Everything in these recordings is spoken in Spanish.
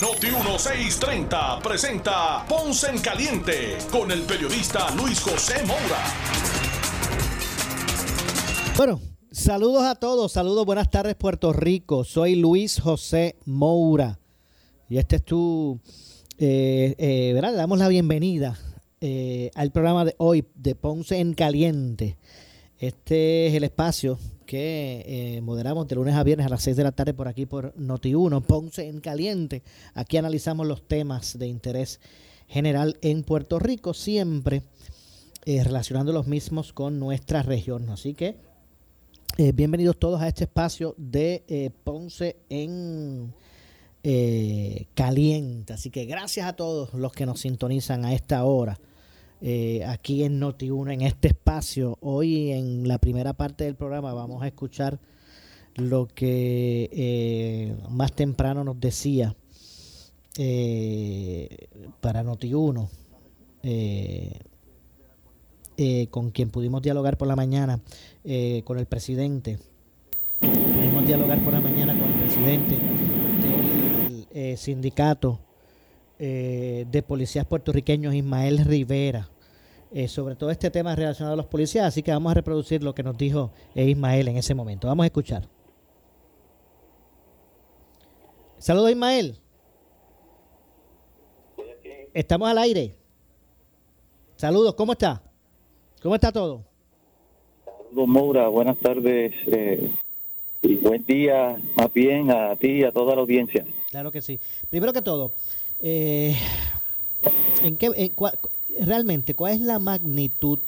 Noti 1630 presenta Ponce en Caliente con el periodista Luis José Moura. Bueno, Saludos a todos, saludos, buenas tardes Puerto Rico. Soy Luis José Moura y este es tu, eh, eh, ¿verdad? Le damos la bienvenida eh, al programa de hoy de Ponce en Caliente. Este es el espacio que moderamos de lunes a viernes a las 6 de la tarde por aquí por Noti1, Ponce en Caliente. Aquí analizamos los temas de interés general en Puerto Rico, siempre relacionando los mismos con nuestra región. Así que eh, bienvenidos todos a este espacio de eh, Ponce en eh, Caliente. Así que gracias a todos los que nos sintonizan a esta hora aquí en Noti1, en este espacio. Hoy en la primera parte del programa vamos a escuchar lo que más temprano nos decía para Noti1. Eh, con quien pudimos dialogar por la mañana eh, con el presidente. Pudimos dialogar por la mañana con el presidente del eh, de policías puertorriqueños, Ismael Rivera, sobre todo este tema relacionado a los policías. Así que vamos a reproducir lo que nos dijo Ismael en ese momento. Vamos a escuchar. Saludos, Ismael. Estamos al aire. Saludos, ¿cómo está? ¿Cómo está todo? Saludos, Moura. Buenas tardes eh, y buen día, más bien a ti y a toda la audiencia. Claro que sí. Primero que todo, eh, ¿en qué, realmente, ¿cuál es la magnitud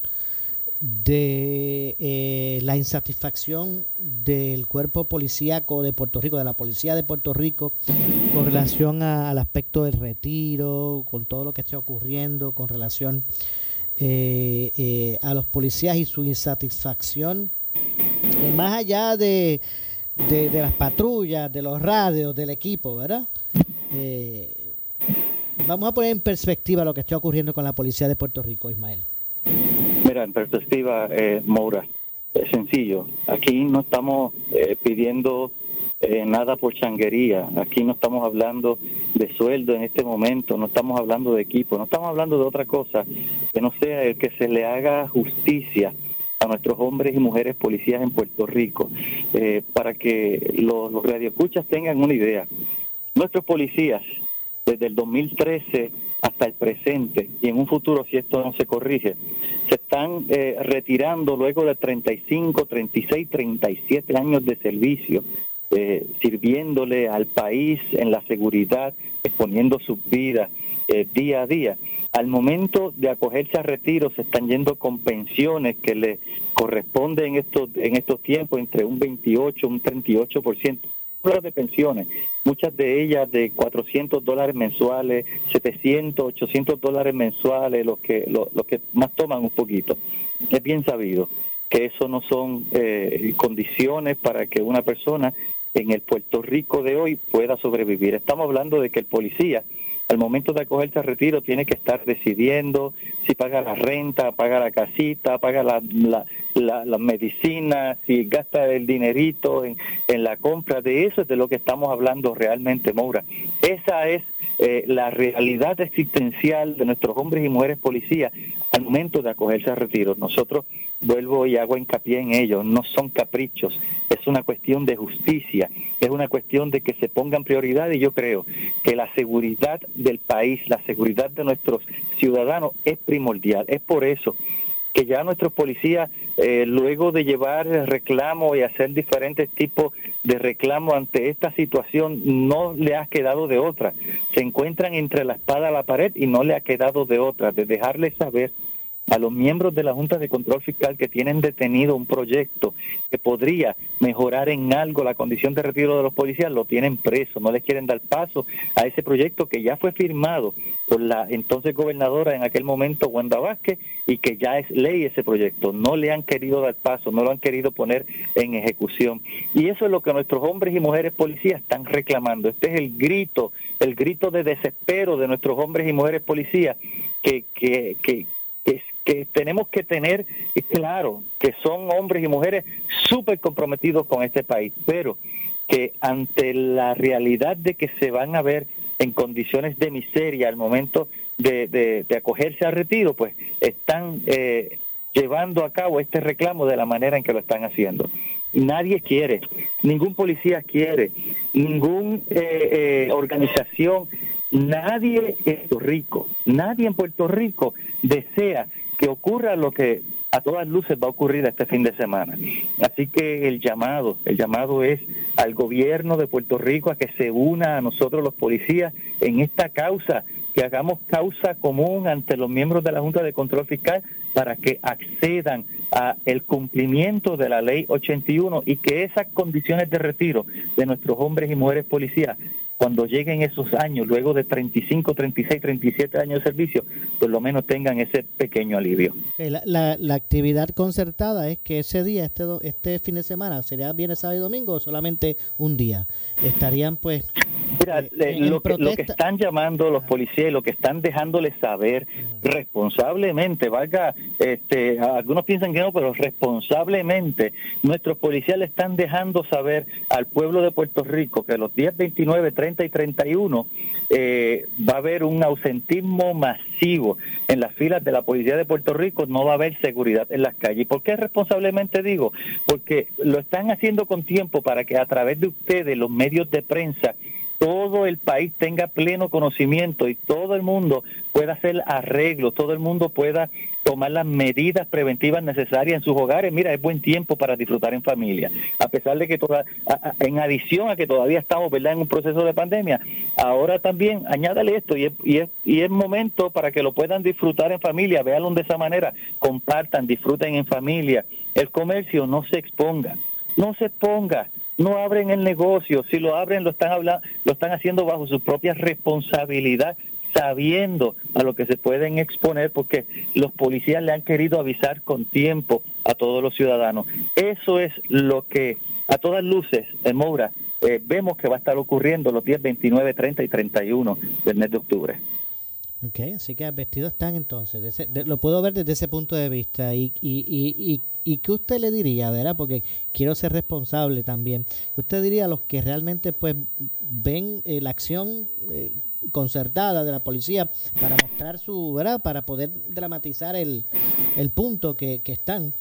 de eh, la insatisfacción del cuerpo policíaco de Puerto Rico, de la policía de Puerto Rico, con relación al aspecto del retiro, con todo lo que está ocurriendo, con relación eh, eh, a los policías y su insatisfacción, eh, más allá de, de, las patrullas, de los radios, del equipo, ¿verdad? Vamos a poner en perspectiva lo que está ocurriendo con la policía de Puerto Rico, Ismael. Mira, en perspectiva, Moura, es sencillo. Aquí no estamos pidiendo eh, nada por changuería. Aquí no estamos hablando de sueldo en este momento, no estamos hablando de equipo, no estamos hablando de otra cosa que no sea el que se le haga justicia a nuestros hombres y mujeres policías en Puerto Rico, eh, para que los, los radioescuchas tengan una idea. Nuestros policías, desde el 2013 hasta el presente, y en un futuro si esto no se corrige, se están eh, retirando luego de 35, 36, 37 años de servicio eh, sirviéndole al país en la seguridad, exponiendo sus vidas eh, día a día. Al momento de acogerse a retiro se están yendo con pensiones que le corresponden en estos, en estos tiempos entre un 28 un 38% de pensiones, muchas de ellas de 400 dólares mensuales, 700, 800 dólares mensuales, los que, los, que más toman un poquito. Es bien sabido que eso no son eh, condiciones para que una persona en el Puerto Rico de hoy pueda sobrevivir. Estamos hablando de que el policía, al momento de acogerse al retiro, tiene que estar decidiendo si paga la renta, paga la casita, paga la, la, la, medicina, si gasta el dinerito en, en la compra. De eso es de lo que estamos hablando realmente, Moura. Esa es eh, la realidad existencial de nuestros hombres y mujeres policías al momento de acogerse al retiro. Nosotros, vuelvo y hago hincapié en ello, no son caprichos, es una cuestión de justicia, es una cuestión de que se pongan prioridades y yo creo que la seguridad del país, la seguridad de nuestros ciudadanos es primordial. Es por eso que ya nuestros policías, eh, luego de llevar reclamo y hacer diferentes tipos de reclamo ante esta situación, no le ha quedado de otra. Se encuentran entre la espada y la pared y no le ha quedado de otra, de dejarles saber a los miembros de la Junta de Control Fiscal que tienen detenido un proyecto que podría mejorar en algo la condición de retiro de los policías, lo tienen preso, no les quieren dar paso a ese proyecto que ya fue firmado por la entonces gobernadora en aquel momento, Wanda Vázquez, y que ya es ley ese proyecto. No le han querido dar paso, no lo han querido poner en ejecución. Y eso es lo que nuestros hombres y mujeres policías están reclamando. Este es el grito, el grito de desespero de nuestros hombres y mujeres policías que, que, que, que tenemos que tener claro que son hombres y mujeres súper comprometidos con este país, pero que ante la realidad de que se van a ver en condiciones de miseria al momento de, acogerse al retiro, pues están eh, llevando a cabo este reclamo de la manera en que lo están haciendo. Nadie quiere, ningún policía quiere, ninguna eh, eh, organización, nadie en Puerto Rico, nadie en Puerto Rico desea que ocurra lo que a todas luces va a ocurrir este fin de semana. Así que el llamado, el llamado es al gobierno de Puerto Rico a que se una a nosotros los policías en esta causa, que hagamos causa común ante los miembros de la Junta de Control Fiscal para que accedan a el cumplimiento de la ley 81 y que esas condiciones de retiro de nuestros hombres y mujeres policías cuando lleguen esos años, luego de 35, 36, 37 años de servicio, por lo menos tengan ese pequeño alivio. la, la, actividad concertada es que ese día, este, este fin de semana, ¿sería viernes, sábado y domingo o solamente un día? Estarían pues... Mira, eh, lo, que, lo, que, están llamando los policías, lo que están dejándoles saber responsablemente, valga, este, algunos piensan que no, pero responsablemente, nuestros policías le están dejando saber al pueblo de Puerto Rico que los días 29, 30, y 31 eh, va a haber un ausentismo masivo en las filas de la Policía de Puerto Rico, no va a haber seguridad en las calles. ¿Por qué responsablemente digo? Porque lo están haciendo con tiempo para que a través de ustedes, los medios de prensa, todo el país tenga pleno conocimiento y todo el mundo pueda hacer arreglos, todo el mundo pueda tomar las medidas preventivas necesarias en sus hogares. Mira, es buen tiempo para disfrutar en familia. A pesar de que toda, en adición a que todavía estamos ¿verdad? en un proceso de pandemia, ahora también añádale esto y es, y, es, y es momento para que lo puedan disfrutar en familia. Véanlo de esa manera, compartan, disfruten en familia. El comercio no se exponga, no se exponga no abren el negocio, si lo abren lo están hablando, lo están haciendo bajo su propia responsabilidad, sabiendo a lo que se pueden exponer porque los policías le han querido avisar con tiempo a todos los ciudadanos. Eso es lo que a todas luces en Moura eh, vemos que va a estar ocurriendo los días 29, 30 y 31 del mes de octubre. Ok, así que vestidos están entonces, lo puedo ver desde ese punto de vista y, y, y, ¿Y qué usted le diría, verdad? Porque quiero ser responsable también. ¿Qué usted diría a los que realmente pues ven eh, la acción eh, concertada de la policía para mostrar su, ¿verdad? Para poder dramatizar el, el punto que, que están.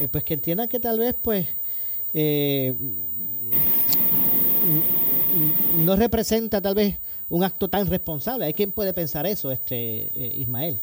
Eh, pues que entiendan que tal vez pues no representa tal vez un acto tan responsable. ¿Hay quien puede pensar eso, este Ismael?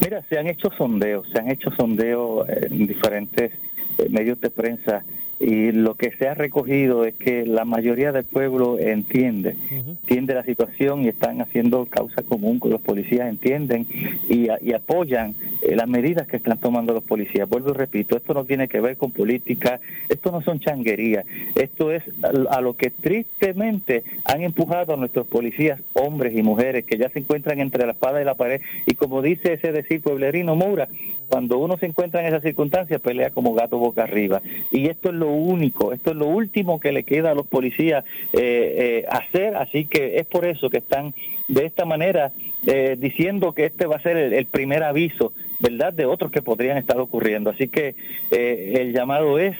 Mira, se han hecho sondeos, se han hecho sondeos en diferentes eh, medios de prensa y lo que se ha recogido es que la mayoría del pueblo entiende, entiende la situación y están haciendo causa común con los policías, entienden y, apoyan eh, las medidas que están tomando los policías. Vuelvo y repito, esto no tiene que ver con política, esto no son changuerías, esto es a, lo que tristemente han empujado a nuestros policías, hombres y mujeres, que ya se encuentran entre la espada y la pared y como dice ese decir pueblerino Moura, cuando uno se encuentra en esas circunstancias pelea como gato boca arriba. Y esto es lo único, esto es lo último que le queda a los policías eh, eh, hacer, así que es por eso que están de esta manera eh, diciendo que este va a ser el, primer aviso, ¿verdad?, de otros que podrían estar ocurriendo. Así que el llamado es,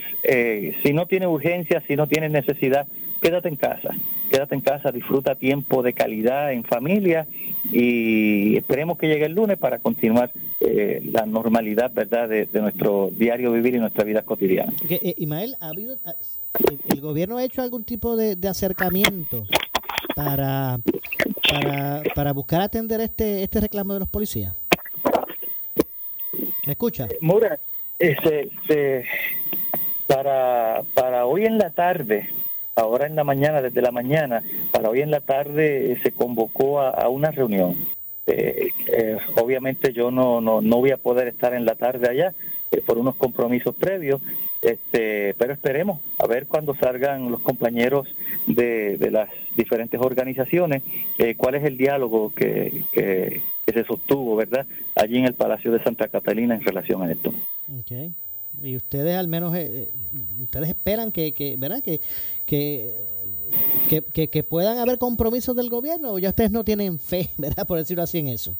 si no tiene urgencia, si no tiene necesidad, quédate en casa, quédate en casa, disfruta tiempo de calidad en familia y esperemos que llegue el lunes para continuar eh, la normalidad, ¿verdad?, de, nuestro diario vivir y nuestra vida cotidiana. Porque, eh, Ismael, ¿ha habido, el, gobierno ha hecho algún tipo de, acercamiento para, para, para buscar atender este, este reclamo de los policías? ¿Me escucha? Mura, ese, para, para hoy en la tarde, ahora en la mañana, desde la mañana, para hoy en la tarde se convocó a, una reunión Eh, eh, obviamente yo no, no, no voy a poder estar en la tarde allá eh, por unos compromisos previos, este, pero esperemos a ver cuando salgan los compañeros de, de las diferentes organizaciones, cuál es el diálogo que, que, se sostuvo, ¿verdad? Allí en el Palacio de Santa Catalina en relación a esto. Okay. Y ustedes al menos, ustedes esperan que, que ¿verdad? Que, que que, que, puedan haber compromisos del gobierno o ya ustedes no tienen fe, ¿verdad? Por decirlo así en eso.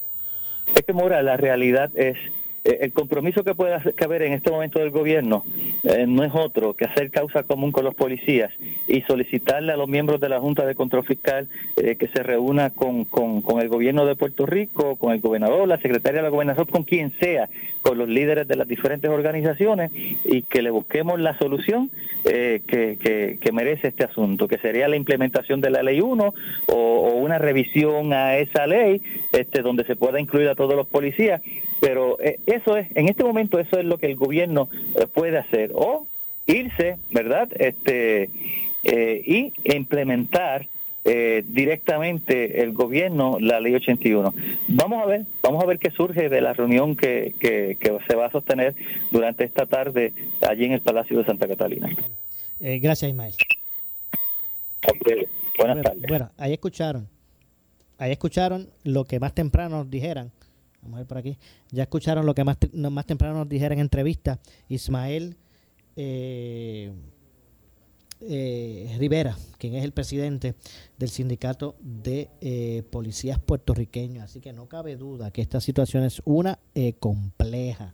Es que, Mora, la realidad es eh, el compromiso que puede haber en este momento del gobierno eh, no es otro que hacer causa común con los policías y solicitarle a los miembros de la Junta de Control Fiscal eh, que se reúna con, el gobierno de Puerto Rico, con el gobernador, la secretaria de la gobernación, con quien sea, con los líderes de las diferentes organizaciones y que le busquemos la solución que, que, merece este asunto, que sería la implementación de la ley 1 o, o una revisión a esa ley este, donde se pueda incluir a todos los policías pero eh, eso es, en este momento eso es lo que el gobierno eh, puede hacer, o irse, ¿verdad? Este, eh, y implementar directamente el gobierno la ley 81. Vamos a ver, vamos a ver qué surge de la reunión que, que, se va a sostener durante esta tarde allí en el Palacio de Santa Catalina. gracias, Ismael. Buenas tardes. Bueno, ahí escucharon, ahí escucharon lo que más temprano dijeran Vamos a ver por aquí. Ya escucharon lo que más, más temprano nos dijeron en entrevista. Ismael eh, eh, Rivera, quien es el presidente del sindicato de eh, policías puertorriqueños. Así que no cabe duda que esta situación es una compleja.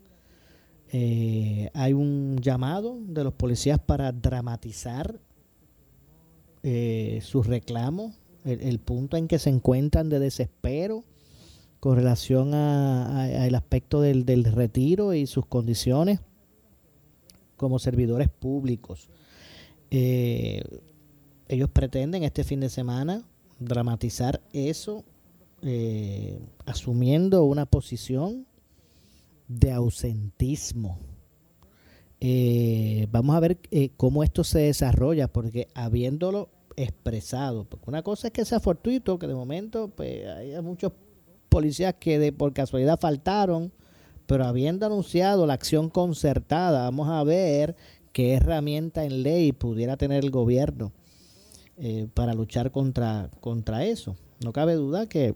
hay un llamado de los policías para dramatizar sus reclamos, el, punto en que se encuentran de desespero con relación al aspecto del, del retiro y sus condiciones como servidores públicos. Eh, ellos pretenden este fin de semana dramatizar eso, eh, asumiendo una posición de ausentismo. Eh, vamos a ver cómo esto se desarrolla, porque habiéndolo expresado, porque una cosa es que sea fortuito, que de momento pues, hay muchos policías que de, por casualidad faltaron, pero habiendo anunciado la acción concertada, vamos a ver qué herramienta en ley pudiera tener el gobierno eh, para luchar contra, contra eso. No cabe duda que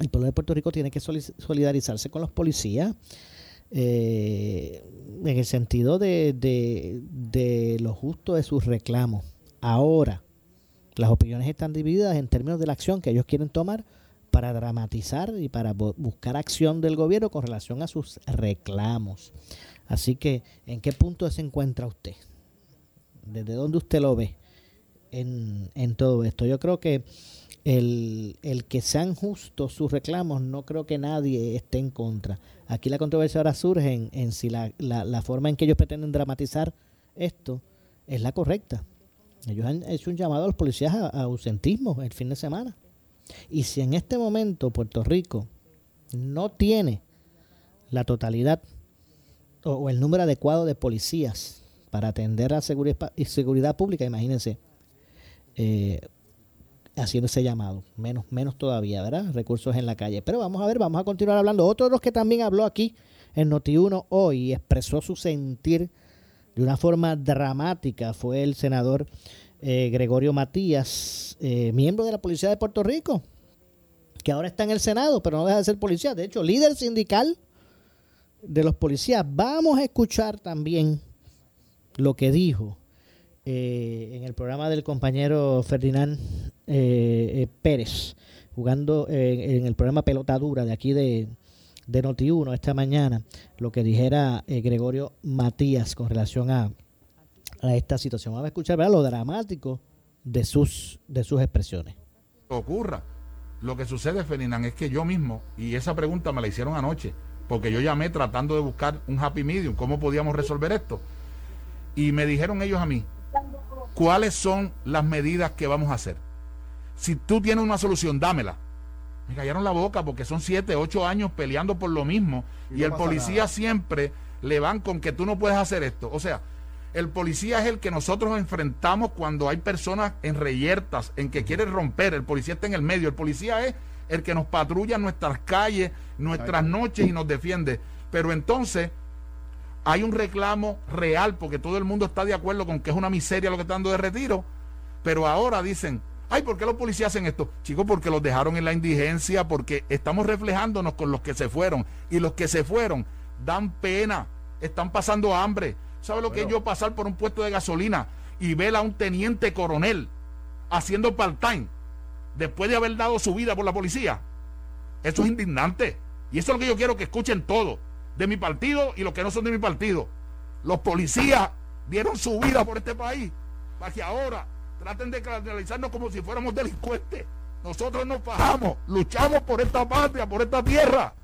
el pueblo de Puerto Rico tiene que solidarizarse con los policías eh, en el sentido de, de, de lo justo de sus reclamos. Ahora, las opiniones están divididas en términos de la acción que ellos quieren tomar para dramatizar y para buscar acción del gobierno con relación a sus reclamos. Así que, ¿en qué punto se encuentra usted? ¿Desde dónde usted lo ve en, todo esto? Yo creo que el, que sean justos sus reclamos, no creo que nadie esté en contra. Aquí la controversia ahora surge en, si la, forma en que ellos pretenden dramatizar esto es la correcta. Ellos han hecho un llamado a los policías a ausentismo el fin de semana. Y si en este momento Puerto Rico no tiene la totalidad o, el número adecuado de policías para atender la seguridad, seguridad pública, imagínense, eh, haciendo ese llamado, menos, menos todavía, ¿verdad? Recursos en la calle. Pero vamos a ver, vamos a continuar hablando. Otro de los que también habló aquí en Noti1 hoy y expresó su sentir de una forma dramática fue el senador eh, Gregorio Matías, eh, miembro de la Policía de Puerto Rico, que ahora está en el Senado, pero no deja de ser policía. De hecho, líder sindical de los policías. Vamos a escuchar también lo que dijo eh, en el programa del compañero Ferdinand Pérez, jugando en el programa Pelotadura de aquí de, de Noti1 esta mañana, lo que dijera Gregorio Matías con relación a a esta situación. Vamos a escuchar lo dramático de sus, de sus expresiones. Ocurra. Lo que sucede, Ferdinand, es que yo mismo, y esa pregunta me la hicieron anoche, porque yo llamé tratando de buscar un happy medium, cómo podíamos resolver esto. Y me dijeron ellos a mí, ¿cuáles son las medidas que vamos a hacer? Si tú tienes una solución, dámela. Me callaron la boca porque son siete, ocho años peleando por lo mismo y, el policía siempre le van con que tú no puedes hacer esto. O sea, el policía es el que nosotros enfrentamos cuando hay personas en reyertas, en que quieren romper. El policía está en el medio. El policía es el que nos patrulla nuestras calles, nuestras noches y nos defiende. Pero entonces hay un reclamo real porque todo el mundo está de acuerdo con que es una miseria lo que están dando de retiro. Pero ahora dicen, ay, ¿por qué los policías hacen esto? Chicos, porque los dejaron en la indigencia, porque estamos reflejándonos con los que se fueron. Y los que se fueron dan pena, están pasando hambre. ¿Sabe lo que es yo pasar por un puesto de gasolina y ver a un teniente coronel haciendo part-time después de haber dado su vida por la policía? Eso es indignante. Y eso es lo que yo quiero que escuchen todos, de mi partido y los que no son de mi partido. Los policías dieron su vida por este país para que ahora traten de caracterizarnos como si fuéramos delincuentes. Nosotros nos bajamos, luchamos por esta patria, por esta tierra.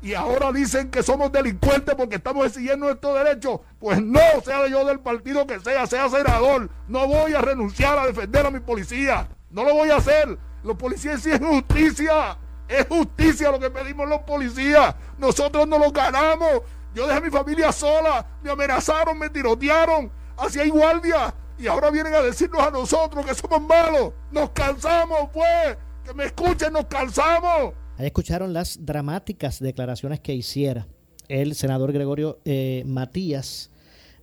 Y ahora dicen que somos delincuentes porque estamos exigiendo nuestros derechos. Pues no, sea yo del partido que sea, sea senador. No voy a renunciar a defender a mi policía. No lo voy a hacer. Los policías exigen justicia. Es justicia lo que pedimos los policías. Nosotros no lo ganamos. Yo dejé a mi familia sola. Me amenazaron, me tirotearon. Hacía guardia. Y ahora vienen a decirnos a nosotros que somos malos. Nos cansamos, pues. Que me escuchen, nos cansamos. Ahí escucharon las dramáticas declaraciones que hiciera el senador Gregorio eh, Matías,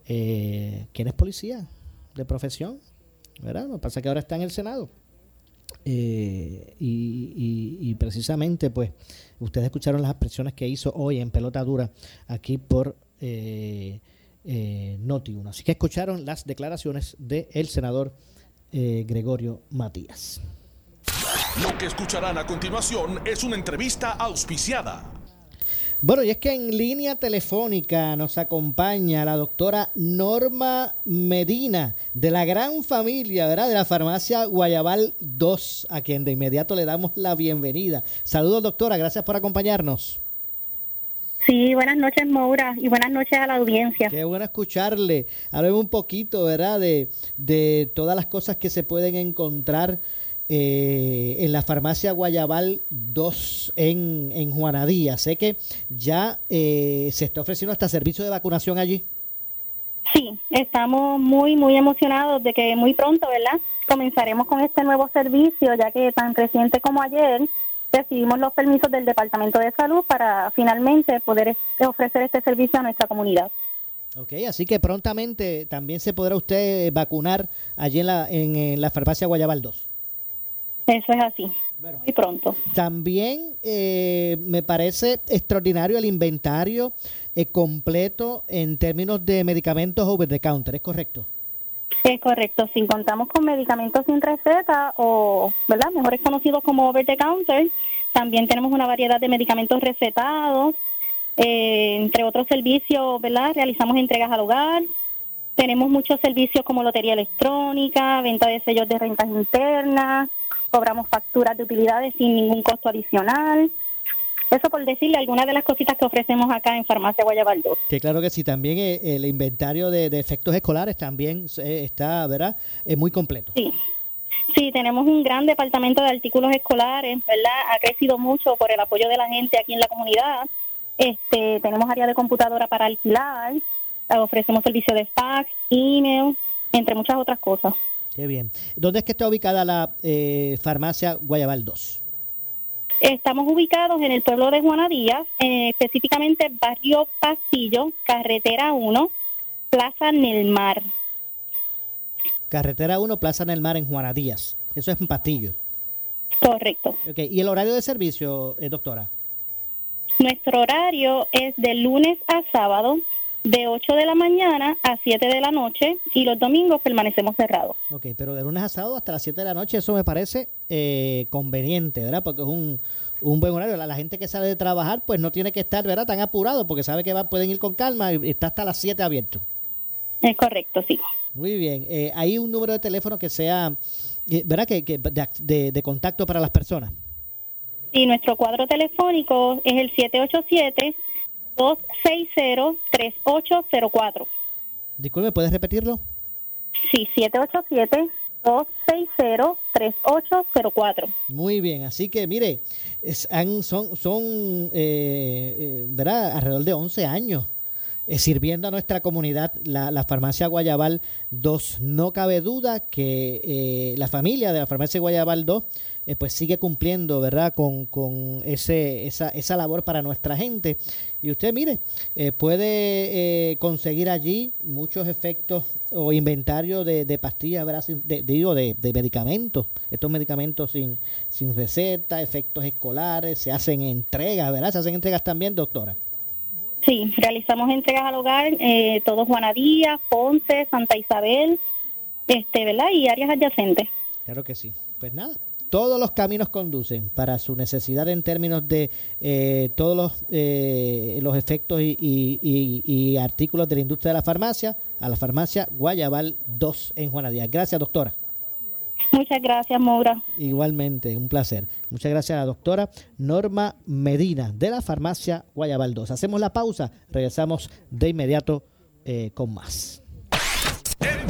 eh, quien es policía de profesión, ¿verdad? Lo que pasa es que ahora está en el Senado. Eh, y, precisamente, pues, ustedes escucharon las expresiones que hizo hoy en Pelota Dura aquí por eh, eh, Noti1. Así que escucharon las declaraciones del senador Gregorio Matías. Lo que escucharán a continuación es una entrevista auspiciada. Bueno, y es que en línea telefónica nos acompaña la doctora Norma Medina de la gran familia, ¿verdad? De la farmacia Guayabal 2, a quien de inmediato le damos la bienvenida. Saludos, doctora, gracias por acompañarnos. Sí, buenas noches, Maura, y buenas noches a la audiencia. Qué bueno escucharle. Hablemos un poquito, ¿verdad? De, de todas las cosas que se pueden encontrar eh, en la farmacia Guayabal 2 en, en Juanadía. Sé que ya eh, se está ofreciendo hasta servicio de vacunación allí. Sí, estamos muy, muy emocionados de que muy pronto, ¿verdad? Comenzaremos con este nuevo servicio, ya que tan reciente como ayer recibimos los permisos del Departamento de Salud para finalmente poder ofrecer este servicio a nuestra comunidad. Ok, así que prontamente también se podrá usted vacunar allí en la, en la farmacia Guayabal 2. Eso es así. Muy pronto. También eh, me parece extraordinario el inventario eh, completo en términos de medicamentos over the counter, ¿es correcto? Es correcto. Si contamos con medicamentos sin receta o, ¿verdad? Mejores conocidos como over the counter, también tenemos una variedad de medicamentos recetados. Eh, entre otros servicios, ¿verdad? Realizamos entregas al hogar. Tenemos muchos servicios como lotería electrónica, venta de sellos de rentas internas, cobramos facturas de utilidades sin ningún costo adicional. Eso por decirle algunas de las cositas que ofrecemos acá en Farmacia Guayabal 2. Que claro que sí, también eh, el inventario de, efectos escolares también eh, está, ¿verdad? Es muy completo. Sí. Sí, tenemos un gran departamento de artículos escolares, ¿verdad? Ha crecido mucho por el apoyo de la gente aquí en la comunidad. Este, tenemos área de computadora para alquilar, ofrecemos servicio de fax, email, entre muchas otras cosas. Qué bien. ¿Dónde es que está ubicada la eh, farmacia Guayabal 2? Estamos ubicados en el pueblo de Juana Díaz, eh, específicamente barrio Pastillo, carretera 1, Plaza Nelmar. Carretera 1, Plaza Nelmar en Juana Díaz. Eso es en Pastillo. Correcto. Okay. ¿Y el horario de servicio, eh, doctora? Nuestro horario es de lunes a sábado de 8 de la mañana a 7 de la noche y los domingos permanecemos cerrados. Ok, pero de lunes a sábado hasta las 7 de la noche, eso me parece eh, conveniente, ¿verdad? Porque es un, un buen horario. La, gente que sale de trabajar, pues no tiene que estar, ¿verdad? Tan apurado porque sabe que va, pueden ir con calma y está hasta las 7 abierto. Es correcto, sí. Muy bien. Eh, ¿Hay un número de teléfono que sea, eh, ¿verdad? Que, que de, de contacto para las personas. Sí, nuestro cuadro telefónico es el 787 260-3804. Disculpe, ¿puedes repetirlo? Sí, 787-260-3804. Muy bien, así que mire, son, son eh, eh, ¿verdad? alrededor de 11 años eh, sirviendo a nuestra comunidad la, la, farmacia Guayabal 2. No cabe duda que la familia de la farmacia Guayabal 2 eh, pues sigue cumpliendo, ¿verdad? Con, con ese, esa, esa labor para nuestra gente. Y usted, mire, eh, puede eh, conseguir allí muchos efectos o inventario de, de pastillas, ¿verdad? de, digo, de, de, medicamentos. Estos medicamentos sin, sin receta, efectos escolares, se hacen entregas, ¿verdad? Se hacen entregas también, doctora. Sí, realizamos entregas al hogar, eh, todo Juanadía, Ponce, Santa Isabel, este, ¿verdad? Y áreas adyacentes. Claro que sí. Pues nada, todos los caminos conducen para su necesidad en términos de eh, todos los, eh, los efectos y, y, artículos de la industria de la farmacia a la farmacia Guayabal 2 en Juanadía. Gracias, doctora. Muchas gracias, Maura. Igualmente, un placer. Muchas gracias a la doctora Norma Medina de la farmacia Guayabal 2. Hacemos la pausa, regresamos de inmediato eh, con más.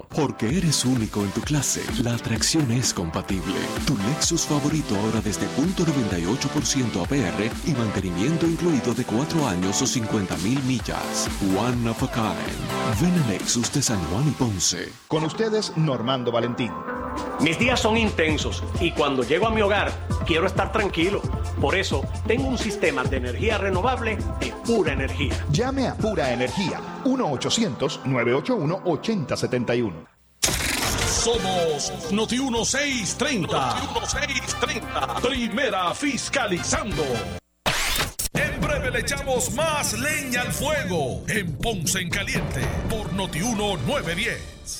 8200 259 8200 porque eres único en tu clase, la atracción es compatible. Tu Lexus favorito ahora desde .98% APR y mantenimiento incluido de 4 años o 50 mil millas. One of a kind. Ven a Lexus de San Juan y Ponce. Con ustedes, Normando Valentín. Mis días son intensos y cuando llego a mi hogar quiero estar tranquilo. Por eso tengo un sistema de energía renovable de pura energía. Llame a Pura Energía 1-800-981-8071. Somos Noti 1630. Noti 1630. Primera fiscalizando. En breve le echamos más leña al fuego en Ponce en Caliente por Noti 1910.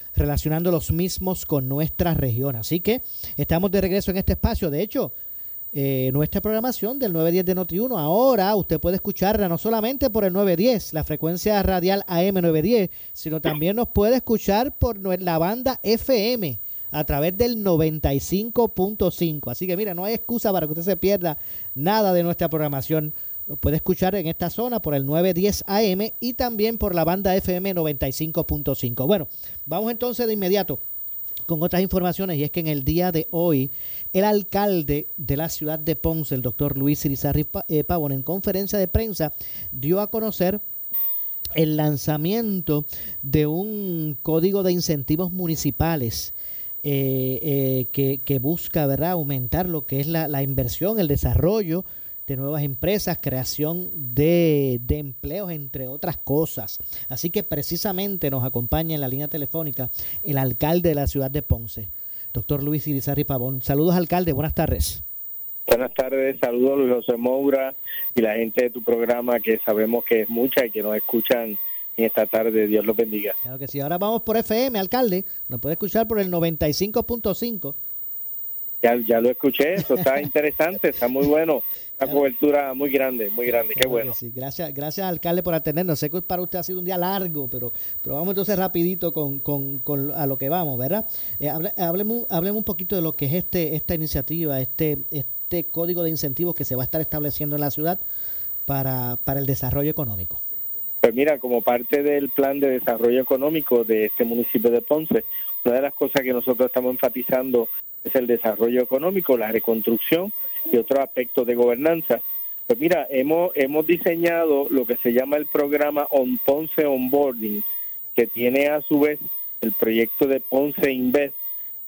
relacionando los mismos con nuestra región. Así que estamos de regreso en este espacio. De hecho, eh, nuestra programación del 910 de Noti1. Ahora usted puede escucharla no solamente por el 910, la frecuencia radial AM 910, sino también nos puede escuchar por la banda FM a través del 95.5. Así que mira, no hay excusa para que usted se pierda nada de nuestra programación. Lo puede escuchar en esta zona por el 910 AM y también por la banda FM 95.5. Bueno, vamos entonces de inmediato con otras informaciones y es que en el día de hoy el alcalde de la ciudad de Ponce, el doctor Luis Irizarry eh, Pavón, en conferencia de prensa dio a conocer el lanzamiento de un código de incentivos municipales eh, eh, que, busca ¿verdad? aumentar lo que es la inversión, el desarrollo de nuevas empresas, creación de, de, empleos, entre otras cosas. Así que precisamente nos acompaña en la línea telefónica el alcalde de la ciudad de Ponce, doctor Luis Irizarry Pavón. Saludos, alcalde, buenas tardes. Buenas tardes, saludos Luis José Moura y la gente de tu programa que sabemos que es mucha y que nos escuchan en esta tarde. Dios los bendiga. Claro que sí. Ahora vamos por FM, alcalde. Nos puede escuchar por el 95.5. Ya, ya lo escuché, eso está interesante, está muy bueno. Una cobertura muy grande, muy grande, qué bueno. Sí, gracias, gracias alcalde por atendernos. Sé que para usted ha sido un día largo, pero, pero vamos entonces rapidito con, con, con a lo que vamos, ¿verdad? Eh, hablemos, hablemos un poquito de lo que es este esta iniciativa, este este código de incentivos que se va a estar estableciendo en la ciudad para, para el desarrollo económico. Pues mira, como parte del plan de desarrollo económico de este municipio de Ponce, una de las cosas que nosotros estamos enfatizando es el desarrollo económico, la reconstrucción y otros aspectos de gobernanza. Pues mira, hemos, hemos diseñado lo que se llama el programa On Ponce Onboarding, que tiene a su vez el proyecto de Ponce Invest,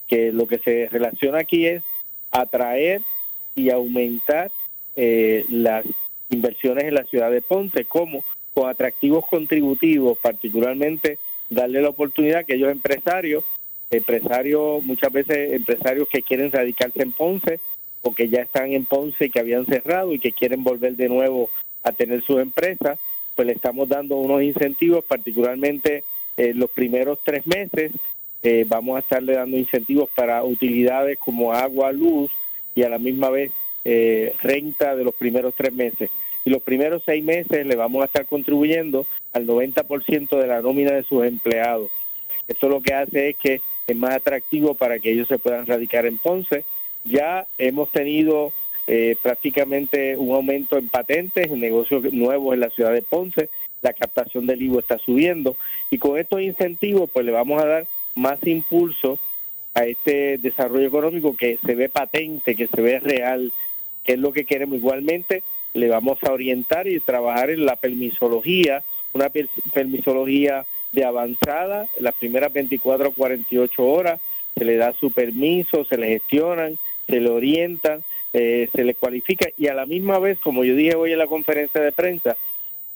que lo que se relaciona aquí es atraer y aumentar eh, las inversiones en la ciudad de Ponce, como con atractivos contributivos, particularmente darle la oportunidad a aquellos empresarios, empresarios, muchas veces empresarios que quieren radicarse en Ponce o que ya están en Ponce y que habían cerrado y que quieren volver de nuevo a tener sus empresas, pues le estamos dando unos incentivos, particularmente en los primeros tres meses, eh, vamos a estarle dando incentivos para utilidades como agua, luz y a la misma vez eh, renta de los primeros tres meses. Y los primeros seis meses le vamos a estar contribuyendo al 90% de la nómina de sus empleados. Esto lo que hace es que es más atractivo para que ellos se puedan radicar. En Ponce ya hemos tenido eh, prácticamente un aumento en patentes, en negocios nuevos en la ciudad de Ponce, la captación del IVO está subiendo. Y con estos incentivos pues le vamos a dar más impulso a este desarrollo económico que se ve patente, que se ve real, que es lo que queremos. Igualmente, le vamos a orientar y trabajar en la permisología, una permisología de avanzada, las primeras 24 o 48 horas, se le da su permiso, se le gestionan, se le orienta, eh, se le cualifica y a la misma vez, como yo dije hoy en la conferencia de prensa,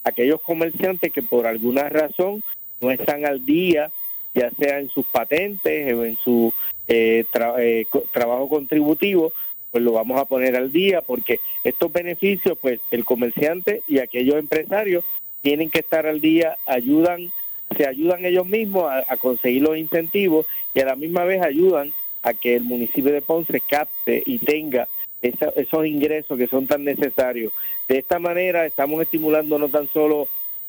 aquellos comerciantes que por alguna razón no están al día ya sea en sus patentes o en su eh, eh, trabajo contributivo, pues lo vamos a poner al día porque estos beneficios, pues el comerciante y aquellos empresarios tienen que estar al día, ayudan, se ayudan ellos mismos a, conseguir los incentivos y a la misma vez ayudan a que el municipio de Ponce capte y tenga esa- esos ingresos que son tan necesarios. De esta manera estamos estimulando no tan solo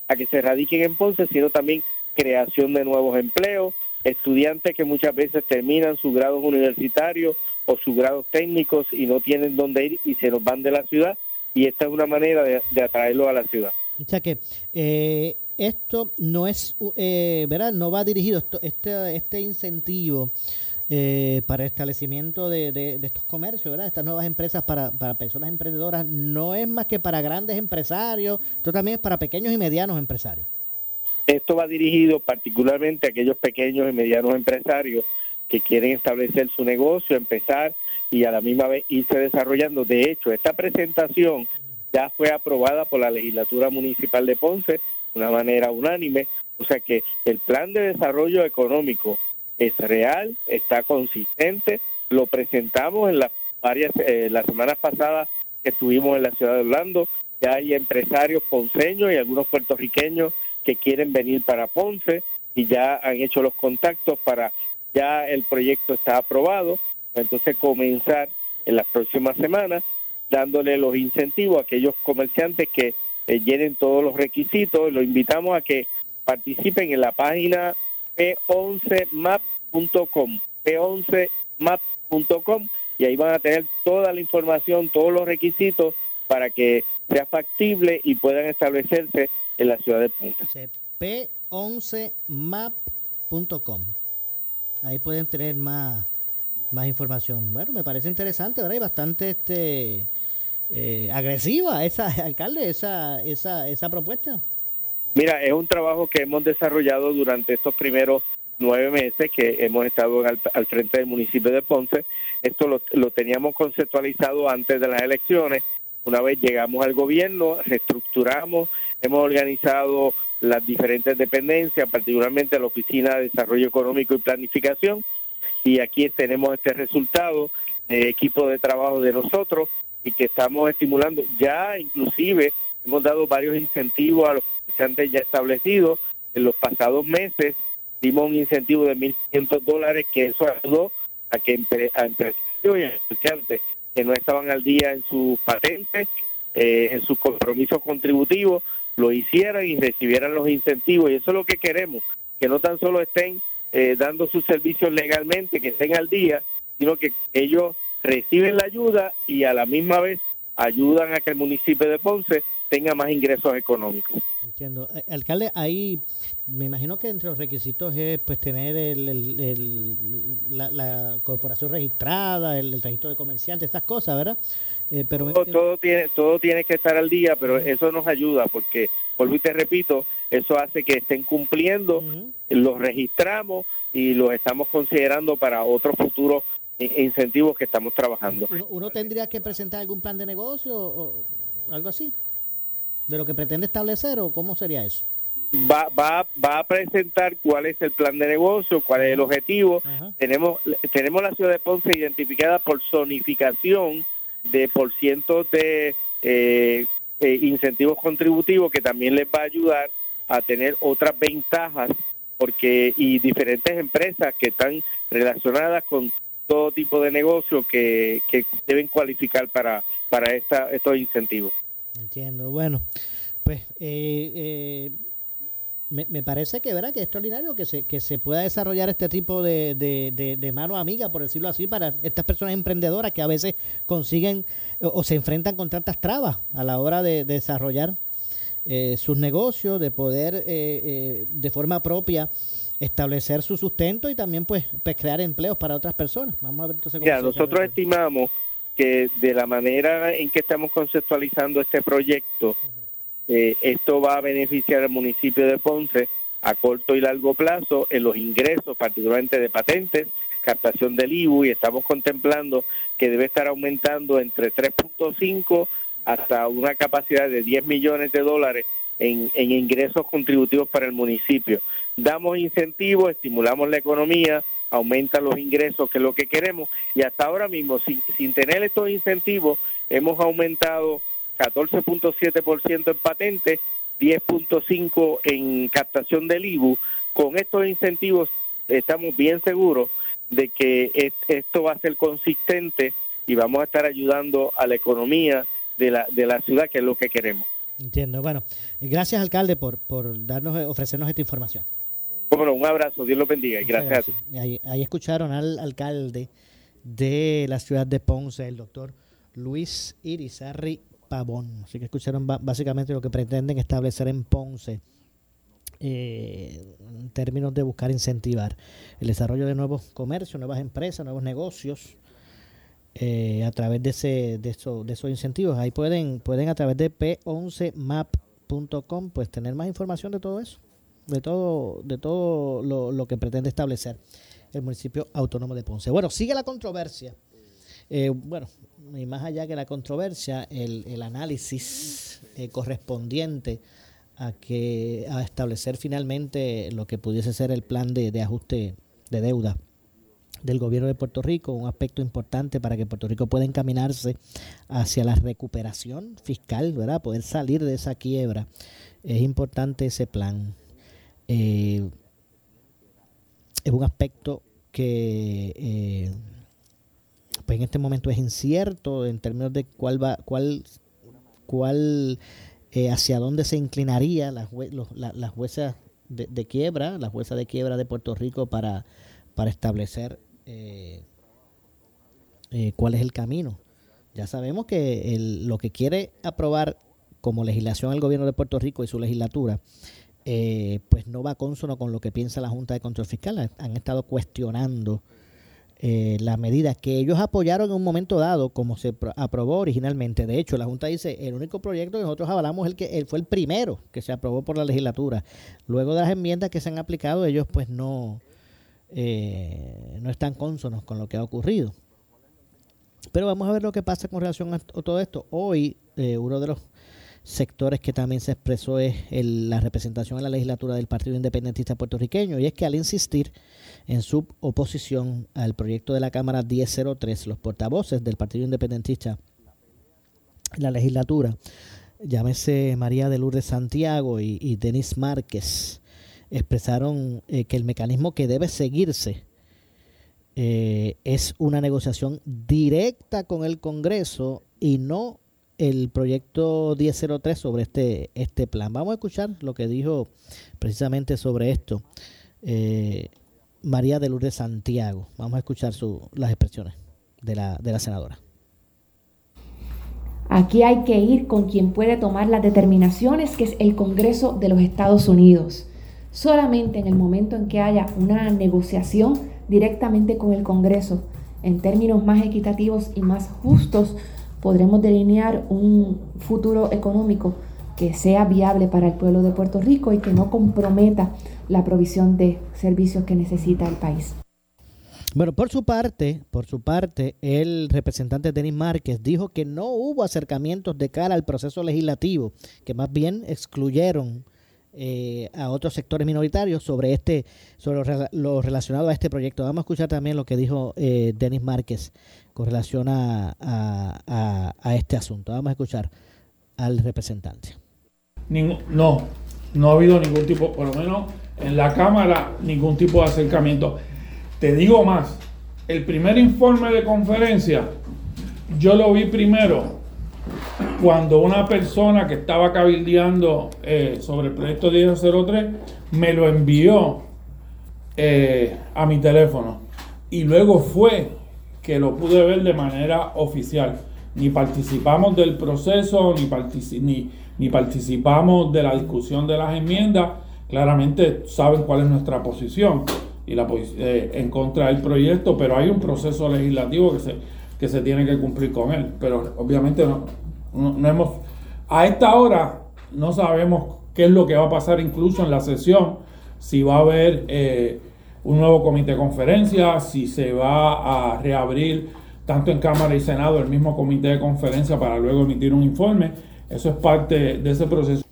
a que se radiquen en Ponce, sino también creación de nuevos empleos, estudiantes que muchas veces terminan sus grados universitarios o sus grados técnicos y no tienen dónde ir y se nos van de la ciudad y esta es una manera de, de atraerlos a la ciudad. O sea que eh, esto no es, eh, ¿verdad? No va dirigido, esto- este, este incentivo eh, para establecimiento de, de- de estos comercios, ¿verdad? Estas nuevas empresas para, para personas emprendedoras, no es más que para grandes empresarios, esto también es para pequeños y medianos empresarios. Esto va dirigido particularmente a aquellos pequeños y medianos empresarios que quieren establecer su negocio, empezar y a la misma vez irse desarrollando. De hecho, esta presentación ya fue aprobada por la legislatura municipal de Ponce una manera unánime, o sea que el plan de desarrollo económico es real, está consistente, lo presentamos en las varias eh, las semanas pasadas que estuvimos en la ciudad de Orlando, ya hay empresarios ponceños y algunos puertorriqueños que quieren venir para Ponce y ya han hecho los contactos para ya el proyecto está aprobado, entonces comenzar en las próximas semanas dándole los incentivos a aquellos comerciantes que eh, llenen todos los requisitos. Lo invitamos a que participen en la página p11map.com, p11map.com y ahí van a tener toda la información, todos los requisitos para que sea factible y puedan establecerse en la ciudad de Ponce. p11map.com. Ahí pueden tener más, más información. Bueno, me parece interesante, ¿verdad? Y bastante este, eh, agresiva esa, alcalde, esa, esa, esa propuesta. Mira, es un trabajo que hemos desarrollado durante estos primeros nueve meses que hemos estado al, frente del municipio de Ponce. Esto lo, lo teníamos conceptualizado antes de las elecciones. Una vez llegamos al gobierno, reestructuramos, hemos organizado las diferentes dependencias, particularmente la Oficina de Desarrollo Económico y Planificación, y aquí tenemos este resultado de equipo de trabajo de nosotros y que estamos estimulando. Ya inclusive hemos dado varios incentivos a los comerciantes ya establecidos. En los pasados meses dimos un incentivo de 1.500 dólares que eso ayudó a que a empresarios y a comerciantes que no estaban al día en sus patentes, eh, en sus compromisos contributivos, lo hicieran y recibieran los incentivos. Y eso es lo que queremos, que no tan solo estén eh, dando sus servicios legalmente, que estén al día, sino que ellos reciben la ayuda y a la misma vez ayudan a que el municipio de Ponce tenga más ingresos económicos. Entiendo. Eh, Alcalde, ahí me imagino que entre los requisitos es pues tener el, el- el- la, la corporación registrada, el, el registro de comerciantes, estas cosas, ¿verdad? Eh, pero me- todo, todo tiene todo tiene que estar al día, pero eso nos ayuda porque, vuelvo y te repito, eso hace que estén cumpliendo, los registramos y los estamos considerando para otros futuros incentivos que estamos trabajando. uno, tendría que presentar algún plan de negocio o algo así, de lo que pretende establecer o cómo sería eso. Va, va, va a presentar cuál es el plan de negocio, cuál es el objetivo. Tenemos, tenemos la ciudad de Ponce identificada por zonificación de por cientos de eh, eh, incentivos contributivos que también les va a ayudar a tener otras ventajas porque y diferentes empresas que están relacionadas con todo tipo de negocio que, que deben cualificar para para esta, estos incentivos. Entiendo. Bueno, pues eh, eh, me, parece que verdad que es extraordinario que se que se pueda desarrollar este tipo de, de, mano amiga, por decirlo así, para estas personas emprendedoras que a veces consiguen o, se enfrentan con tantas trabas a la hora de, de desarrollar eh, sus negocios, de poder eh, eh, de forma propia establecer su sustento y también pues, pues crear empleos para otras personas. Vamos a ver entonces cómo se nosotros estimamos que de la manera en que estamos conceptualizando este proyecto, eh, esto va a beneficiar al municipio de Ponce a corto y largo plazo en los ingresos, particularmente de patentes, captación del IBU, y estamos contemplando que debe estar aumentando entre 3.5 hasta una capacidad de 10 millones de dólares en, ingresos contributivos para el municipio. Damos incentivos, estimulamos la economía, aumenta los ingresos, que es lo que queremos, y hasta ahora mismo, sin, sin tener estos incentivos, hemos aumentado 14.7% en patentes, 10.5% en captación del IBU. Con estos incentivos estamos bien seguros de que esto va a ser consistente y vamos a estar ayudando a la economía de la, de la ciudad, que es lo que queremos. Entiendo. Bueno, gracias, alcalde, por, por darnos, ofrecernos esta información. Bueno, un abrazo, Dios lo bendiga y gracias, a ti. Ahí, ahí, escucharon al alcalde de la ciudad de Ponce, el doctor Luis Irizarri Pavón. Así que escucharon básicamente lo que pretenden establecer en Ponce eh, en términos de buscar incentivar el desarrollo de nuevos comercios, nuevas empresas, nuevos negocios. Eh, a través de ese de, eso, de esos incentivos. Ahí pueden pueden a través de p11map.com pues tener más información de todo eso de todo de todo lo, lo que pretende establecer el municipio autónomo de Ponce. Bueno sigue la controversia. Eh, bueno, y más allá que la controversia, el, el análisis eh, correspondiente a que a establecer finalmente lo que pudiese ser el plan de, de ajuste de deuda del gobierno de Puerto Rico, un aspecto importante para que Puerto Rico pueda encaminarse hacia la recuperación fiscal, ¿verdad? Poder salir de esa quiebra. Es importante ese plan. Eh, es un aspecto que eh, pues en este momento es incierto en términos de cuál va, cuál, cuál, eh, hacia dónde se inclinaría las, las juezas de, quiebra, la jueza de quiebra de Puerto Rico para, para establecer eh, eh, cuál es el camino. Ya sabemos que lo que quiere aprobar como legislación el gobierno de Puerto Rico y su legislatura, pues no va consono con lo que piensa la Junta de Control Fiscal. Han estado cuestionando eh, la medida que ellos apoyaron en un momento dado, como se aprobó originalmente. De hecho, la Junta dice, el único proyecto que nosotros avalamos el que fue el primero que se aprobó por la legislatura. Luego de las enmiendas que se han aplicado, ellos pues no, eh, no están cónsonos con lo que ha ocurrido. Pero vamos a ver lo que pasa con relación a todo esto. Hoy, eh, uno de los sectores que también se expresó es la representación en la legislatura del Partido Independentista puertorriqueño y es que al insistir en su oposición al proyecto de la Cámara 1003, los portavoces del Partido Independentista en la legislatura, llámese María de Lourdes Santiago y, Denis Márquez, expresaron eh, que el mecanismo que debe seguirse eh, es una negociación directa con el Congreso y no el proyecto 1003 sobre este, este plan. Vamos a escuchar lo que dijo precisamente sobre esto eh, María de Lourdes Santiago. Vamos a escuchar su, las expresiones de la, de la senadora. Aquí hay que ir con quien puede tomar las determinaciones, que es el Congreso de los Estados Unidos. Solamente en el momento en que haya una negociación directamente con el Congreso, en términos más equitativos y más justos, podremos delinear un futuro económico que sea viable para el pueblo de Puerto Rico y que no comprometa la provisión de servicios que necesita el país. Bueno, por su parte, por su parte, el representante Denis Márquez dijo que no hubo acercamientos de cara al proceso legislativo, que más bien excluyeron eh, a otros sectores minoritarios sobre este, sobre lo, relacionado a este proyecto. Vamos a escuchar también lo que dijo eh, Denis Márquez con relación a, a, este asunto. Vamos a escuchar al representante. no, no ha habido ningún tipo, por lo menos en la Cámara, ningún tipo de acercamiento. Te digo más, el primer informe de conferencia, yo lo vi primero cuando una persona que estaba cabildeando eh, sobre el proyecto 1003 me lo envió eh, a mi teléfono. Y luego fue que lo pude ver de manera oficial. Ni participamos del proceso, ni, participamos de la discusión de las enmiendas. Claramente saben cuál es nuestra posición y la eh, en contra del proyecto, pero hay un proceso legislativo que se, que se tiene que cumplir con él. Pero obviamente no, no, hemos... A esta hora no sabemos qué es lo que va a pasar incluso en la sesión, si va a haber... Eh, un nuevo comité de conferencia, si se va a reabrir tanto en Cámara y Senado el mismo comité de conferencia para luego emitir un informe. Eso es parte de ese proceso.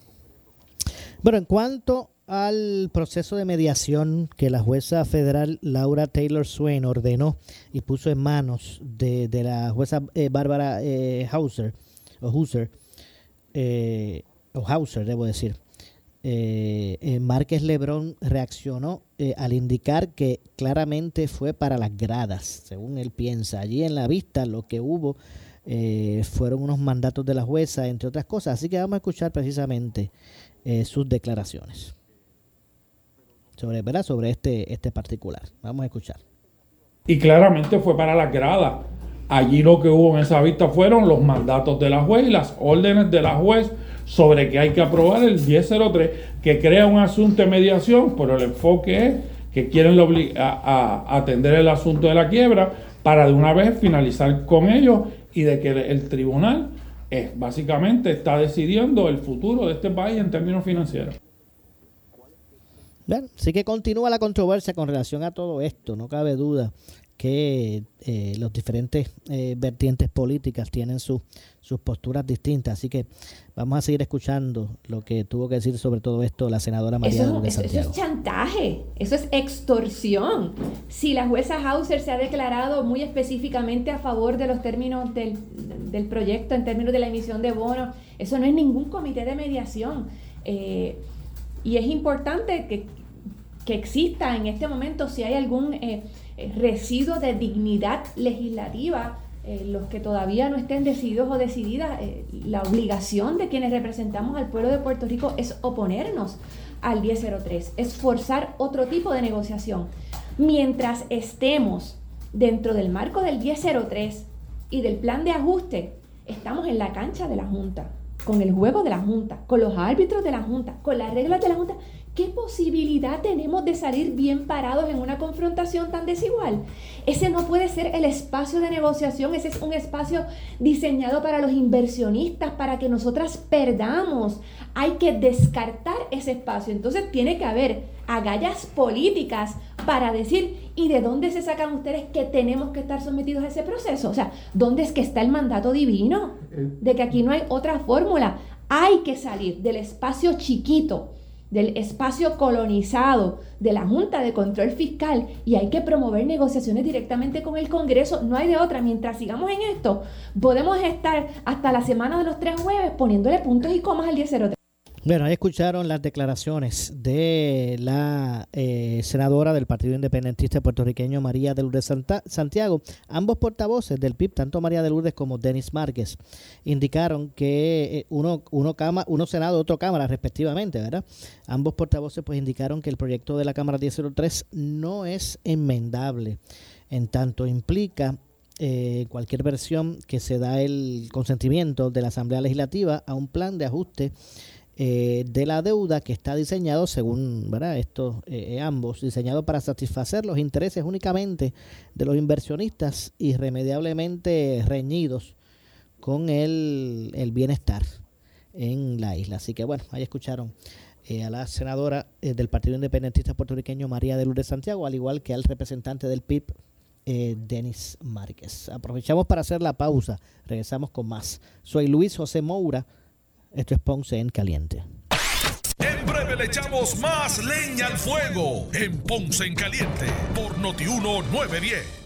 Bueno, en cuanto al proceso de mediación que la jueza federal Laura Taylor Swain ordenó y puso en manos de, la jueza eh, Bárbara eh, Hauser, o Hauser, eh, o Hauser, debo decir. Márquez Lebrón reaccionó al indicar que claramente fue para las gradas, según él piensa. Allí en la vista lo que hubo fueron unos mandatos de la jueza, entre otras cosas. Así que vamos a escuchar precisamente sus declaraciones sobre, ¿verdad? sobre este, este particular. Vamos a escuchar. Y claramente fue para la grada. Allí lo que hubo en esa vista fueron los mandatos de la juez y las órdenes de la juez sobre que hay que aprobar el 1003, que crea un asunto de mediación, pero el enfoque es que quieren a, atender el asunto de la quiebra para de una vez finalizar con ellos y de que el tribunal es, básicamente está decidiendo el futuro de este país en términos financieros. Bueno, sí que continúa la controversia con relación a todo esto, no cabe duda que eh, los diferentes eh, vertientes políticas tienen sus posturas distintas, así que vamos a seguir escuchando lo que tuvo que decir sobre todo esto la senadora María eso, de Santiago. Eso es chantaje, eso es extorsión. Si la jueza Hauser se ha declarado muy específicamente a favor de los términos del, del proyecto, en términos de la emisión de bonos, eso no es ningún comité de mediación. Eh, y es importante que, exista en este momento, si hay algún eh, eh, residuo de dignidad legislativa, eh, los que todavía no estén decididos o decididas, la obligación de quienes representamos al pueblo de Puerto Rico es oponernos al 1003, es forzar otro tipo de negociación. Mientras estemos dentro del marco del 1003 y del plan de ajuste, estamos en la cancha de la Junta con el juego de la Junta, con los árbitros de la Junta, con las reglas de la Junta, ¿qué posibilidad tenemos de salir bien parados en una confrontación tan desigual? Ese no puede ser el espacio de negociación, ese es un espacio diseñado para los inversionistas, para que nosotras perdamos. Hay que descartar ese espacio. Entonces tiene que haber agallas políticas para decir, ¿y de dónde se sacan ustedes que tenemos que estar sometidos a ese proceso? O sea, ¿dónde es que está el mandato divino? De que aquí no hay otra fórmula. Hay que salir del espacio chiquito, del espacio colonizado, de la Junta de Control Fiscal y hay que promover negociaciones directamente con el Congreso. No hay de otra. Mientras sigamos en esto, podemos estar hasta la semana de los tres jueves poniéndole puntos y comas al 1003. Bueno, ahí escucharon las declaraciones de la eh, senadora del Partido Independentista puertorriqueño María de Lourdes Santiago. Ambos portavoces del PIB, tanto María de Lourdes como Denis Márquez, indicaron que eh, uno, uno, cama, uno Senado, otro Cámara, respectivamente, ¿verdad? Ambos portavoces pues indicaron que el proyecto de la Cámara 1003 no es enmendable, en tanto implica eh, cualquier versión que se da el consentimiento de la Asamblea Legislativa a un plan de ajuste eh, de la deuda que está diseñado, según estos eh, ambos, diseñado para satisfacer los intereses únicamente de los inversionistas irremediablemente reñidos con el, el bienestar en la isla. Así que bueno, ahí escucharon eh, a la senadora del Partido Independentista Puertorriqueño María de Lourdes Santiago, al igual que al representante del PIB Denis Márquez. Aprovechamos para hacer la pausa. Regresamos con más. Soy Luis José Moura esto es Ponce en Caliente. En breve le echamos más leña al fuego en Ponce en Caliente por Notiuno 910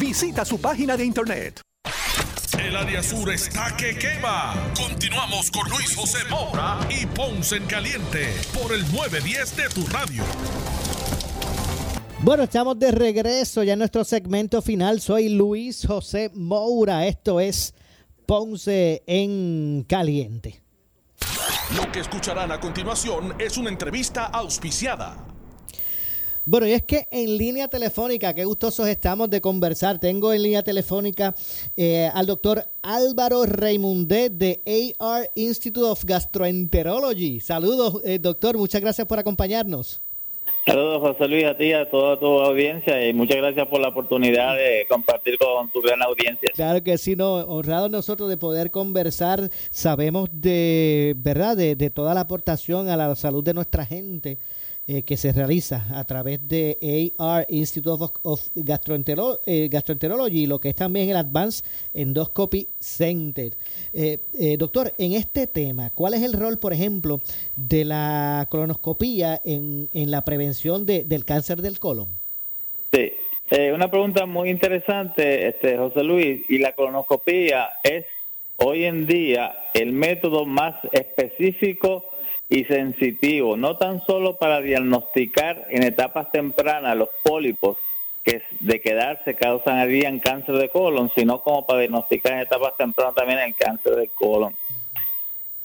Visita su página de internet. El área sur está que quema. Continuamos con Luis José Moura y Ponce en Caliente por el 910 de tu radio. Bueno, estamos de regreso ya en nuestro segmento final. Soy Luis José Moura. Esto es Ponce en Caliente. Lo que escucharán a continuación es una entrevista auspiciada. Bueno, y es que en línea telefónica, qué gustosos estamos de conversar. Tengo en línea telefónica eh, al doctor Álvaro Raimundet de AR Institute of Gastroenterology. Saludos, eh, doctor. Muchas gracias por acompañarnos. Saludos, José Luis, a ti a toda tu audiencia y muchas gracias por la oportunidad de compartir con tu gran audiencia. Claro que sí, no, honrados nosotros de poder conversar. Sabemos de, ¿verdad?, de, de toda la aportación a la salud de nuestra gente eh, que se realiza a través de AR Institute of, of eh, Gastroenterology, lo que es también el Advanced Endoscopy Center. Eh, eh, doctor, en este tema, ¿cuál es el rol, por ejemplo, de la colonoscopía en, en la prevención de- del cáncer del colon? Sí, una pregunta muy interesante, este José Luis, y la colonoscopía es hoy en día el método más específico y sensitivo, no tan solo para diagnosticar en etapas tempranas los pólipos que de quedarse causarían cáncer de colon, sino como para diagnosticar en etapas tempranas también el cáncer de colon.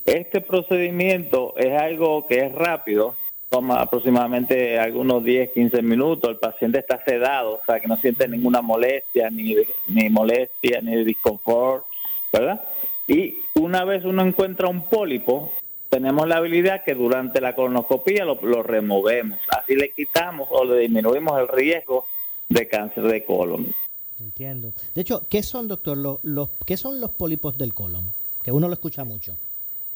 Este procedimiento es algo que es rápido, toma aproximadamente algunos 10, 15 minutos, el paciente está sedado, o sea que no siente ninguna molestia, ni, ni molestia, ni disconfort, ¿verdad? Y una vez uno encuentra un pólipo, tenemos la habilidad que durante la colonoscopía lo, lo removemos, así le quitamos o le disminuimos el riesgo de cáncer de colon. Entiendo. De hecho, ¿qué son, doctor, los, los, ¿qué son los pólipos del colon? Que uno lo escucha mucho.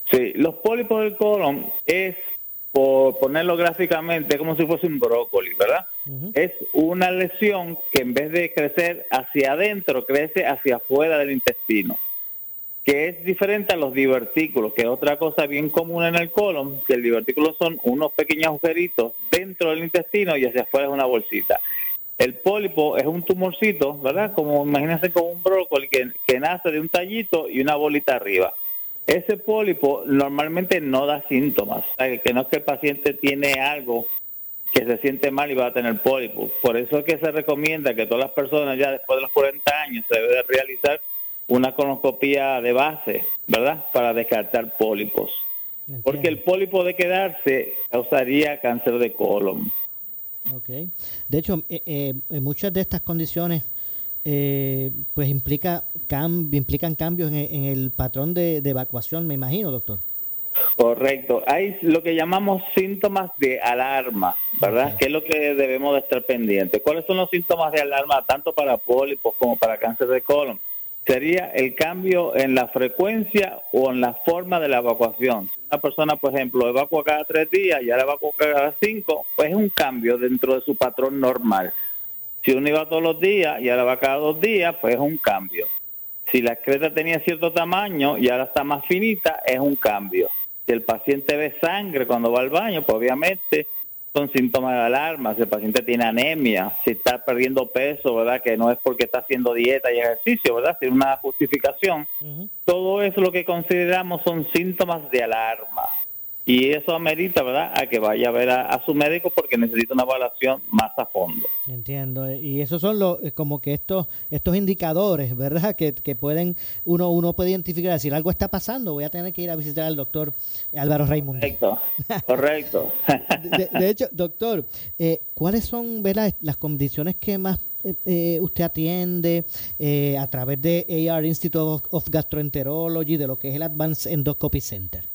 Sí, los pólipos del colon es, por ponerlo gráficamente, como si fuese un brócoli, ¿verdad? Es una lesión que en vez de crecer hacia adentro, crece hacia afuera del intestino, que es diferente a los divertículos, que es otra cosa bien común en el colon, que el divertículo son unos pequeños agujeritos dentro del intestino y hacia afuera es una bolsita. El pólipo es un tumorcito, ¿verdad? Como imagínense como un brócoli que, que nace de un tallito y una bolita arriba. Ese pólipo normalmente no da síntomas, que no es que el paciente tiene algo que se siente mal y va a tener pólipo. Por eso es que se recomienda que todas las personas ya después de los 40 años se debe de realizar una colonoscopía de base, ¿verdad? Para descartar pólipos. Porque el pólipo de quedarse causaría cáncer de colon. Ok. De hecho, eh, eh, en muchas de estas condiciones, eh, pues implica cam- implican cambios en, en el patrón de, de evacuación, me imagino, doctor. Correcto. Hay lo que llamamos síntomas de alarma, ¿verdad? Que es lo que debemos de estar pendientes. ¿Cuáles son los síntomas de alarma tanto para pólipos como para cáncer de colon? Sería el cambio en la frecuencia o en la forma de la evacuación. Una persona, por ejemplo, evacua cada tres días y ahora evacua cada cinco, pues es un cambio dentro de su patrón normal. Si uno iba todos los días y ahora va cada dos días, pues es un cambio. Si la excreta tenía cierto tamaño y ahora está más finita, es un cambio. Si el paciente ve sangre cuando va al baño, pues obviamente son síntomas de alarma. Si el paciente tiene anemia, si está perdiendo peso, ¿verdad? Que no es porque está haciendo dieta y ejercicio, ¿verdad? Sin una justificación. Todo eso lo que consideramos son síntomas de alarma. Y eso amerita, ¿verdad?, a que vaya a ver a, a su médico porque necesita una evaluación más a fondo. Entiendo. Y esos son los, eh, como que estos, estos indicadores, ¿verdad? Que, que pueden, uno, uno puede identificar, decir algo está pasando, voy a tener que ir a visitar al doctor Álvaro Raimundo. Correcto, correcto. De, de hecho, doctor, eh, ¿cuáles son ¿verdad? las condiciones que más eh, eh, usted atiende eh, a través de AR Institute of, of Gastroenterology, de lo que es el Advanced Endoscopy Center?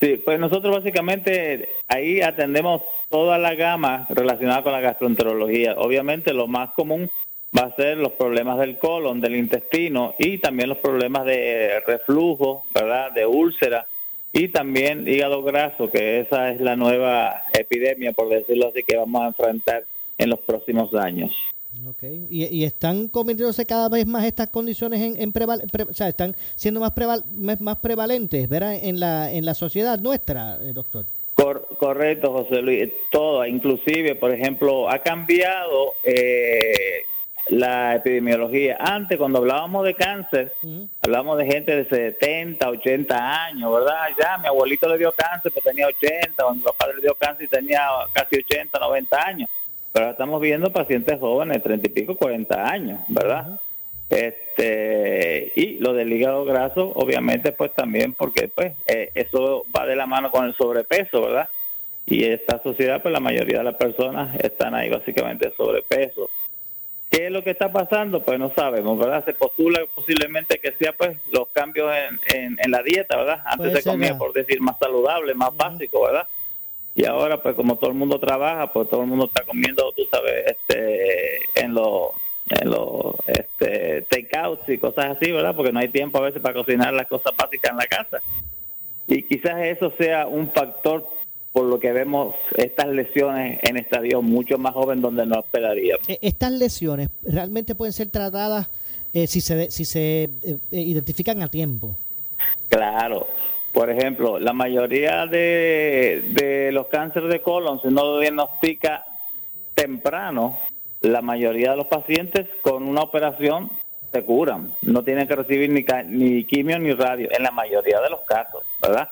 Sí, pues nosotros básicamente ahí atendemos toda la gama relacionada con la gastroenterología. Obviamente lo más común va a ser los problemas del colon, del intestino y también los problemas de reflujo, ¿verdad? De úlcera y también hígado graso, que esa es la nueva epidemia, por decirlo así, que vamos a enfrentar en los próximos años. Okay. Y, y están convirtiéndose cada vez más estas condiciones en, en preval- pre- o sea, están siendo más, preval- más prevalentes, ¿verdad? En la, en la sociedad nuestra, eh, doctor. Cor- correcto, José Luis. Todo, inclusive, por ejemplo, ha cambiado eh, la epidemiología. Antes, cuando hablábamos de cáncer, hablábamos de gente de 70, 80 años, ¿verdad? Ya, mi abuelito le dio cáncer, pero tenía 80, o mi papá le dio cáncer y tenía casi 80, 90 años. Pero ahora estamos viendo pacientes jóvenes, 30 y pico, 40 años, ¿verdad? Este, y lo del hígado graso, obviamente, pues también, porque pues eh, eso va de la mano con el sobrepeso, ¿verdad? Y esta sociedad, pues la mayoría de las personas están ahí básicamente sobrepeso. ¿Qué es lo que está pasando? Pues no sabemos, ¿verdad? Se postula posiblemente que sea pues los cambios en, en, la dieta, ¿verdad? Antes se comía, por decir, más saludable, más básico, ¿verdad? Y ahora, pues como todo el mundo trabaja, pues todo el mundo está comiendo, tú sabes, este, en los en los este, takeouts y cosas así, ¿verdad? Porque no hay tiempo a veces para cocinar las cosas básicas en la casa. Y quizás eso sea un factor por lo que vemos estas lesiones en estadios mucho más jóvenes donde no esperaríamos. E, estas lesiones realmente pueden ser tratadas eh, si se, si se eh, eh, identifican a tiempo. Claro. Por ejemplo, la mayoría de, de los cánceres de colon, si no lo diagnostica temprano, la mayoría de los pacientes con una operación se curan. No tienen que recibir ni, ni quimio ni radio, en la mayoría de los casos, ¿verdad?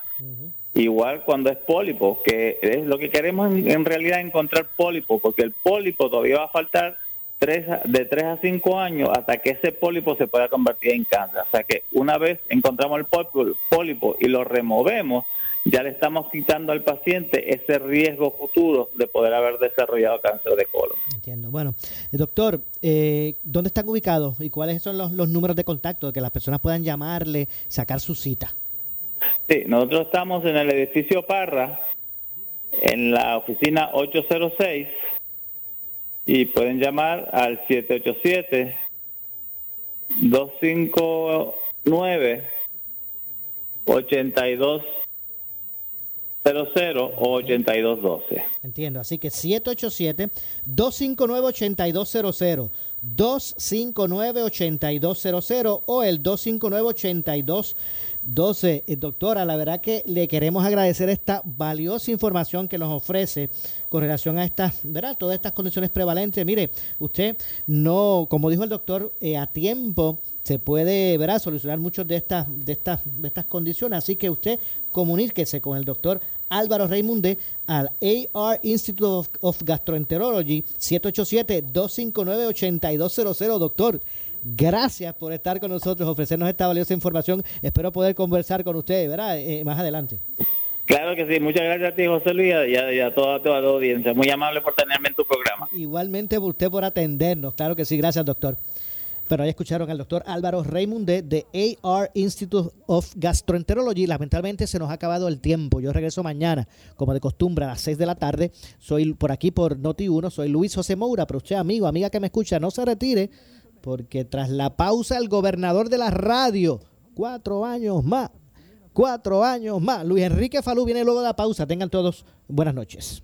Igual cuando es pólipo, que es lo que queremos en, realidad encontrar pólipo, porque el pólipo todavía va a faltar tres, de 3 a 5 años hasta que ese pólipo se pueda convertir en cáncer. O sea que una vez encontramos el pólipo y lo removemos, ya le estamos quitando al paciente ese riesgo futuro de poder haber desarrollado cáncer de colon. Entiendo. Bueno, eh, doctor, eh, ¿dónde están ubicados y cuáles son los, los números de contacto de que las personas puedan llamarle, sacar su cita? Sí, nosotros estamos en el edificio Parra, en la oficina 806, y pueden llamar al 787 259 82 00 o 8212. Entiendo, así que 787-259-8200, 259-8200 o el 259-8212. Eh, doctora, la verdad que le queremos agradecer esta valiosa información que nos ofrece con relación a estas, ¿verdad? Todas estas condiciones prevalentes. Mire, usted no, como dijo el doctor, eh, a tiempo se puede, ¿verdad? Solucionar muchas de estas, de estas, de estas condiciones. Así que usted comuníquese con el doctor Álvaro Raimunde al AR Institute of, Gastroenterology 787-259-8200. Doctor, gracias por estar con nosotros, ofrecernos esta valiosa información. Espero poder conversar con usted ¿verdad? Eh, más adelante. Claro que sí, muchas gracias a ti, José Luis, y a, toda, toda la audiencia. Muy amable por tenerme en tu programa. Igualmente usted por atendernos, claro que sí, gracias, doctor. Pero ahí escucharon al doctor Álvaro Raimunde de AR Institute of Gastroenterology. Lamentablemente se nos ha acabado el tiempo. Yo regreso mañana, como de costumbre, a las 6 de la tarde. Soy por aquí por Noti1, soy Luis José Moura. Pero usted, amigo, amiga que me escucha, no se retire, porque tras la pausa, el gobernador de la radio, cuatro años más, cuatro años más. Luis Enrique Falú viene luego de la pausa. Tengan todos buenas noches.